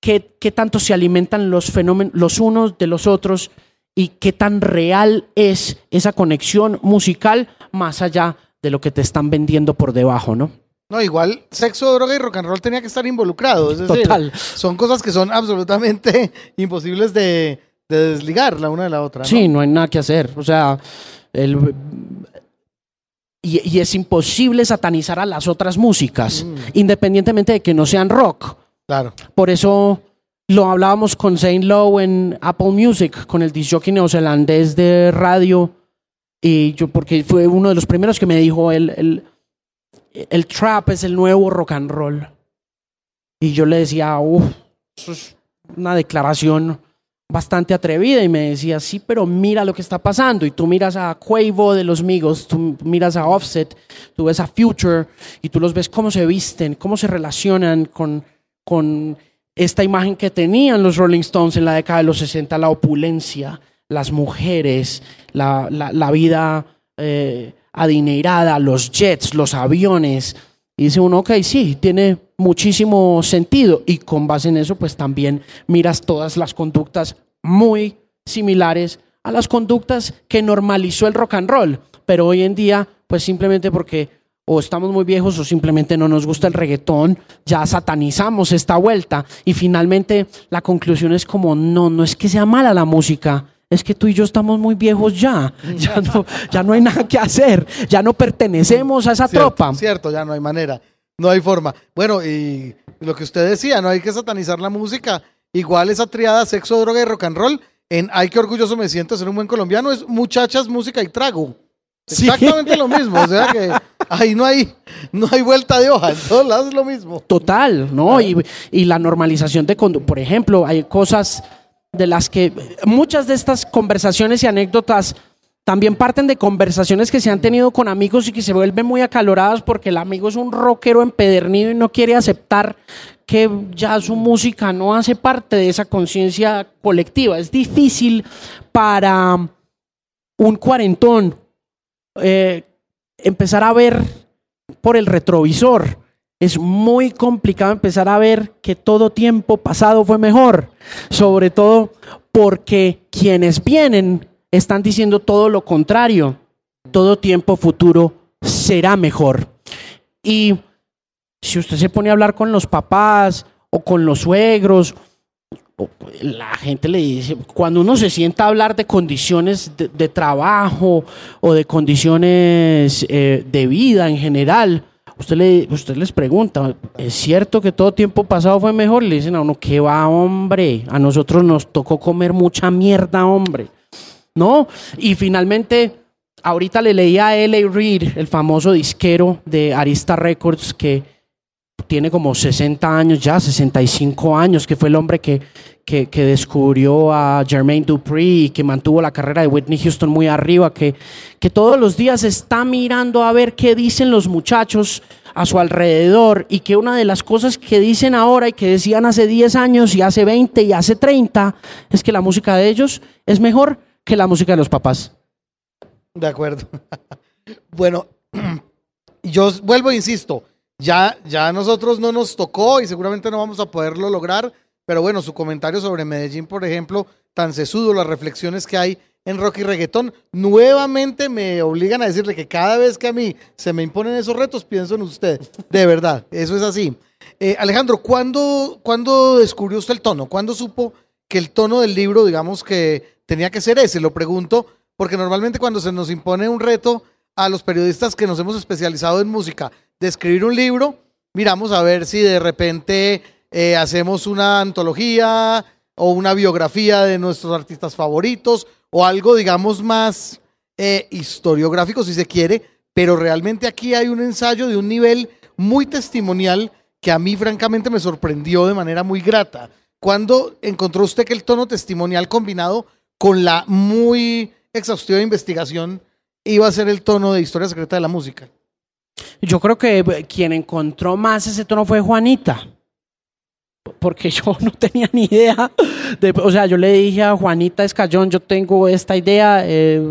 ¿qué, tanto se alimentan los fenómenos los unos de los otros y qué tan real es esa conexión musical más allá de lo que te están vendiendo por debajo, ¿no? No, igual sexo, droga y rock and roll tenía que estar involucrados. Es Total. son cosas que son absolutamente imposibles de, desligar la una de la otra. Sí, no hay nada que hacer. O sea, el, y, es imposible satanizar a las otras músicas, mm. independientemente de que no sean rock. Claro. Por eso lo hablábamos con Zane Lowe en Apple Music, con el disjockey neozelandés de radio. Y yo, porque fue uno de los primeros que me dijo, el, el, el trap es el nuevo rock and roll. Y yo le decía, uff, eso es una declaración bastante atrevida y me decía, sí, pero mira lo que está pasando. Y tú miras a Quavo de los Migos, tú miras a Offset, tú ves a Future y tú los ves cómo se visten, cómo se relacionan con, con esta imagen que tenían los Rolling Stones en la década de los 60, la opulencia, las mujeres, la, la, vida eh, adinerada, los jets, los aviones. Y dice uno, ok, sí, tiene muchísimo sentido. Y con base en eso, pues también miras todas las conductas muy similares a las conductas que normalizó el rock and roll. Pero hoy en día, pues simplemente porque o estamos muy viejos o simplemente no nos gusta el reggaetón, ya satanizamos esta vuelta. Y finalmente la conclusión es como, no, no es que sea mala la música, es que tú y yo estamos muy viejos ya, ya no, ya no hay nada que hacer, ya no pertenecemos a esa tropa. Cierto, ya no hay manera, no hay forma. Bueno, y lo que usted decía, no hay que satanizar la música, igual esa triada sexo, droga y rock and roll, en Ay, qué orgulloso me siento ser un buen colombiano, es muchachas, música y trago. Exactamente lo mismo, o sea que ahí no hay, no hay vuelta de hoja, en todos lados es lo mismo. Total, ¿no? Y, y la normalización de, por ejemplo, hay cosas de las que muchas de estas conversaciones y anécdotas también parten de conversaciones que se han tenido con amigos y que se vuelven muy acaloradas porque el amigo es un rockero empedernido y no quiere aceptar que ya su música no hace parte de esa conciencia colectiva. Es difícil para un cuarentón eh, empezar a ver por el retrovisor es muy complicado empezar a ver que todo tiempo pasado fue mejor, sobre todo porque quienes vienen están diciendo todo lo contrario, todo tiempo futuro será mejor. Y si usted se pone a hablar con los papás o con los suegros, la gente le dice, cuando uno se sienta a hablar de condiciones de, trabajo o de condiciones eh, de vida en general, Usted, le, usted les pregunta, ¿es cierto que todo tiempo pasado fue mejor? Le dicen a uno, ¿qué va, hombre? A nosotros nos tocó comer mucha mierda, hombre. ¿No? Y finalmente, ahorita le leí a L.A. Reid, el famoso disquero de Arista Records, que tiene como 60 años ya, 65 años, que fue el hombre que, que, que, descubrió a Jermaine Dupri y que mantuvo la carrera de Whitney Houston muy arriba, que, que todos los días está mirando a ver qué dicen los muchachos a su alrededor y que una de las cosas que dicen ahora y que decían hace 10 años y hace 20 y hace 30 es que la música de ellos es mejor que la música de los papás. De acuerdo. bueno, yo vuelvo e insisto, ya, ya a nosotros no nos tocó y seguramente no vamos a poderlo lograr, pero bueno, su comentario sobre Medellín, por ejemplo, tan sesudo, las reflexiones que hay en rock y reggaetón, nuevamente me obligan a decirle que cada vez que a mí se me imponen esos retos, pienso en usted. De verdad, eso es así. Eh, Alejandro, ¿cuándo, ¿cuándo descubrió usted el tono? ¿Cuándo supo que el tono del libro, digamos que tenía que ser ese? Lo pregunto, porque normalmente cuando se nos impone un reto a los periodistas que nos hemos especializado en música de escribir un libro, miramos a ver si de repente eh, hacemos una antología o una biografía de nuestros artistas favoritos o algo, digamos, más eh, historiográfico, si se quiere, pero realmente aquí hay un ensayo de un nivel muy testimonial que a mí francamente me sorprendió de manera muy grata. ¿Cuándo encontró usted que el tono testimonial combinado con la muy exhaustiva investigación iba a ser el tono de historia secreta de la música? Yo creo que quien encontró más ese tono fue Juanita porque yo no tenía ni idea. De, o sea, yo le dije a Juanita Escayón, yo tengo esta idea, eh,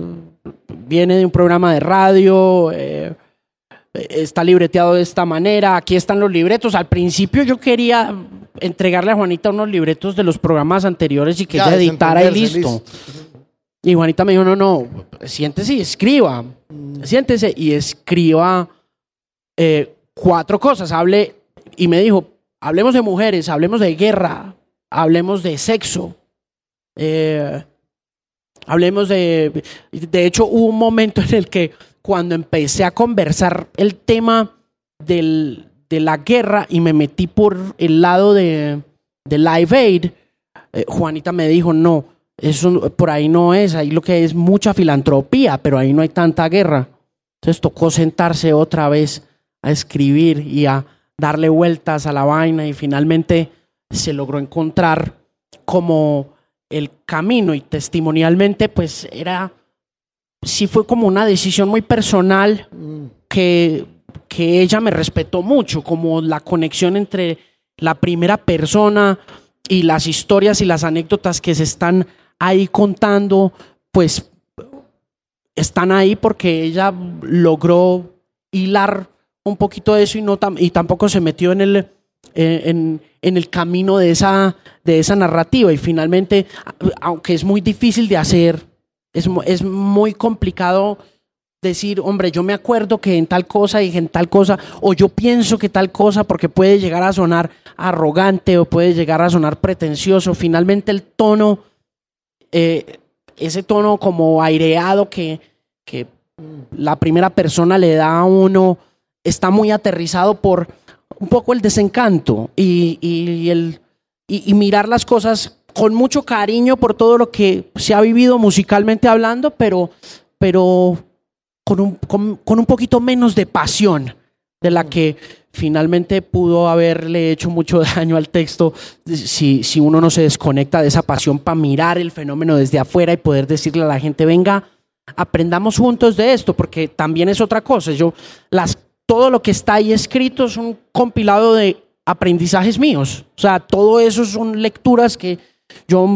viene de un programa de radio, eh, está libreteado de esta manera, aquí están los libretos. Al principio yo quería entregarle a Juanita unos libretos de los programas anteriores y que ella editara y listo. Y Juanita me dijo, no, no, siéntese y escriba, siéntese y escriba eh, cuatro cosas. Hable y me dijo, Hablemos de mujeres, hablemos de guerra, hablemos de sexo. Eh, hablemos de... De hecho, hubo un momento en el que cuando empecé a conversar el tema del, de la guerra y me metí por el lado de, de Live Aid, eh, Juanita me dijo, no, eso por ahí no es, ahí lo que es mucha filantropía, pero ahí no hay tanta guerra. Entonces tocó sentarse otra vez a escribir y a darle vueltas a la vaina y finalmente se logró encontrar como el camino y testimonialmente pues era, sí fue como una decisión muy personal que, que ella me respetó mucho, como la conexión entre la primera persona y las historias y las anécdotas que se están ahí contando, pues están ahí porque ella logró hilar un poquito de eso y, no y tampoco se metió en el, eh, en, en, el camino de esa, de esa narrativa. Y finalmente, aunque es muy difícil de hacer, es, es muy complicado decir, hombre, yo me acuerdo que en tal cosa y en tal cosa, o yo pienso que tal cosa, porque puede llegar a sonar arrogante o puede llegar a sonar pretencioso. Finalmente el tono, eh, ese tono como aireado que, que la primera persona le da a uno, está muy aterrizado por un poco el desencanto y, y el, y, mirar las cosas con mucho cariño por todo lo que se ha vivido musicalmente hablando, pero, pero con un, con, un poquito menos de pasión de la que finalmente pudo haberle hecho mucho daño al texto si, si uno no se desconecta de esa pasión para mirar el fenómeno desde afuera y poder decirle a la gente, venga, aprendamos juntos de esto, porque también es otra cosa. Yo, las, todo lo que está ahí escrito es un compilado de aprendizajes míos. O sea, todo eso son lecturas que yo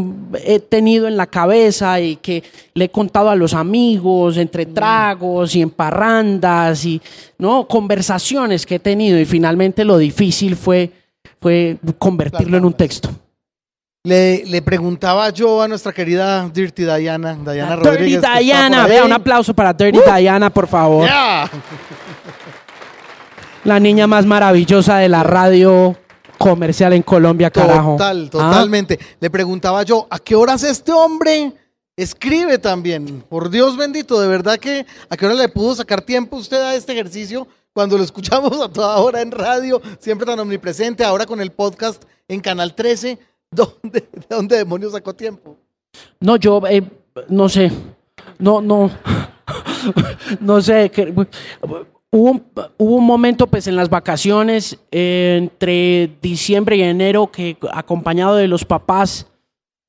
he tenido en la cabeza y que le he contado a los amigos entre mm. tragos y en parrandas y no conversaciones que he tenido y finalmente lo difícil fue, fue convertirlo en un texto. Le, le, preguntaba yo a nuestra querida Dirty Diana, Diana Rodríguez. Dirty Diana, vea un aplauso para Dirty uh. Diana, por favor. La niña más maravillosa de la radio comercial en Colombia, carajo. Total, ¿Ah? totalmente. Le preguntaba yo, ¿a qué horas este hombre escribe también? Por Dios bendito, de verdad que ¿a qué hora le pudo sacar tiempo usted a este ejercicio? Cuando lo escuchamos a toda hora en radio, siempre tan omnipresente, ahora con el podcast en Canal 13, ¿dónde, ¿de dónde demonios sacó tiempo? No, yo eh, no sé, no, no, no sé, Hubo un, momento pues en las vacaciones entre diciembre y enero que acompañado de los papás,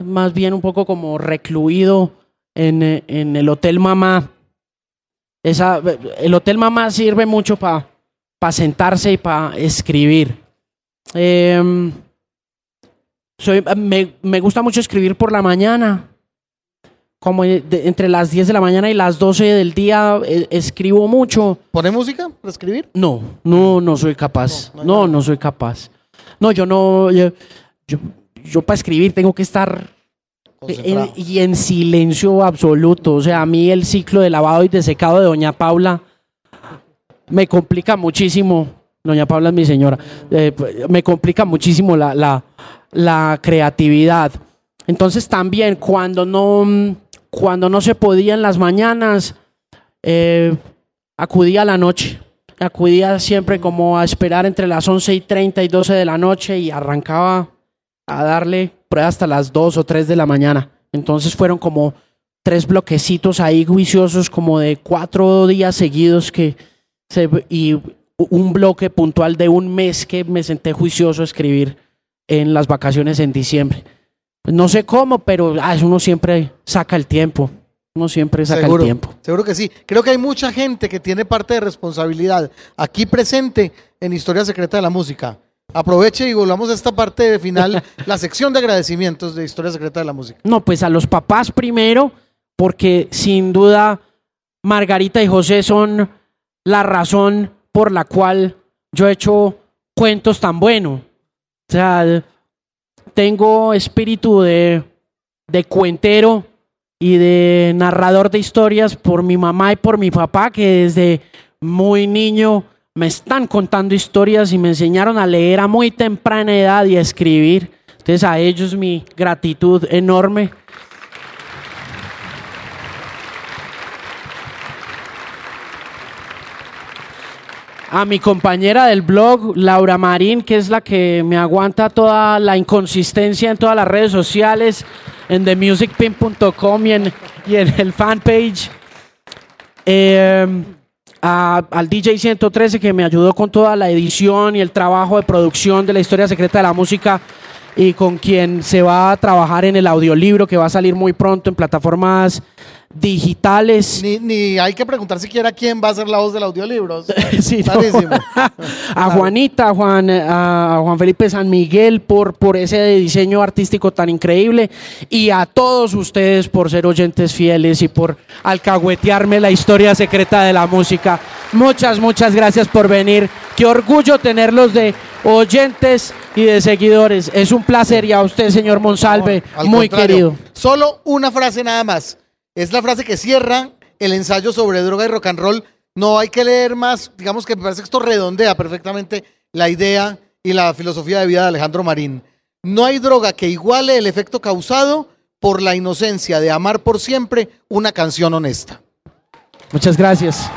más bien un poco como recluido en, el Hotel Mamá. Esa, el Hotel Mamá sirve mucho para sentarse y para escribir. Em, soy, me gusta mucho escribir por la mañana como entre las 10 de la mañana y las 12 del día eh, escribo mucho. ¿Pone música para escribir? No, no, no soy capaz. No, no, soy capaz. No, yo no, yo, yo, para escribir tengo que estar y en silencio absoluto. O sea, a mí el ciclo de lavado y de secado de Doña Paula me complica muchísimo. Doña Paula es mi señora. Eh, me complica muchísimo la, la, la creatividad. Entonces también cuando no cuando no se podía en las mañanas, eh, acudía a la noche. Acudía siempre como a esperar entre las 11 y 30 y 12 de la noche y arrancaba a darle prueba hasta las 2 o 3 de la mañana. Entonces fueron como tres bloquecitos ahí juiciosos, como de cuatro días seguidos que se, y un bloque puntual de un mes que me senté juicioso a escribir en las vacaciones en diciembre. No sé cómo, pero ah, uno siempre saca el tiempo. Uno siempre saca el tiempo. Seguro que sí. Creo que hay mucha gente que tiene parte de responsabilidad aquí presente en Historia Secreta de la Música. Aproveche y volvamos a esta parte final, la sección de agradecimientos de Historia Secreta de la Música. No, pues a los papás primero, porque sin duda Margarita y José son la razón por la cual yo he hecho cuentos tan buenos. O sea, tengo espíritu de, de cuentero y de narrador de historias por mi mamá y por mi papá, que desde muy niño me están contando historias y me enseñaron a leer a muy temprana edad y a escribir. Entonces a ellos mi gratitud enorme. A mi compañera del blog, Laura Marín, que es la que me aguanta toda la inconsistencia en todas las redes sociales, en themusicpin.com y en, y en el fanpage. Eh, a- al DJ 113 que me ayudó con toda la edición y el trabajo de producción de la historia secreta de la música y con quien se va a trabajar en el audiolibro que va a salir muy pronto en plataformas digitales. Ni, ni hay que preguntar siquiera quién va a ser la voz del audiolibro. Sí, no. A Juanita, a Juan, a Juan Felipe San Miguel por, por ese diseño artístico tan increíble y a todos ustedes por ser oyentes fieles y por alcahuetearme la historia secreta de la música. Muchas, muchas gracias por venir. Qué orgullo tenerlos de oyentes y de seguidores. Es un placer y a usted, señor Monsalve, Al muy contrario, querido. Solo una frase nada más. Es la frase que cierra el ensayo sobre droga y rock and roll. No hay que leer más. Digamos que me parece que esto redondea perfectamente la idea y la filosofía de vida de Alejandro Marín. No hay droga que iguale el efecto causado por la inocencia de amar por siempre una canción honesta. Muchas gracias.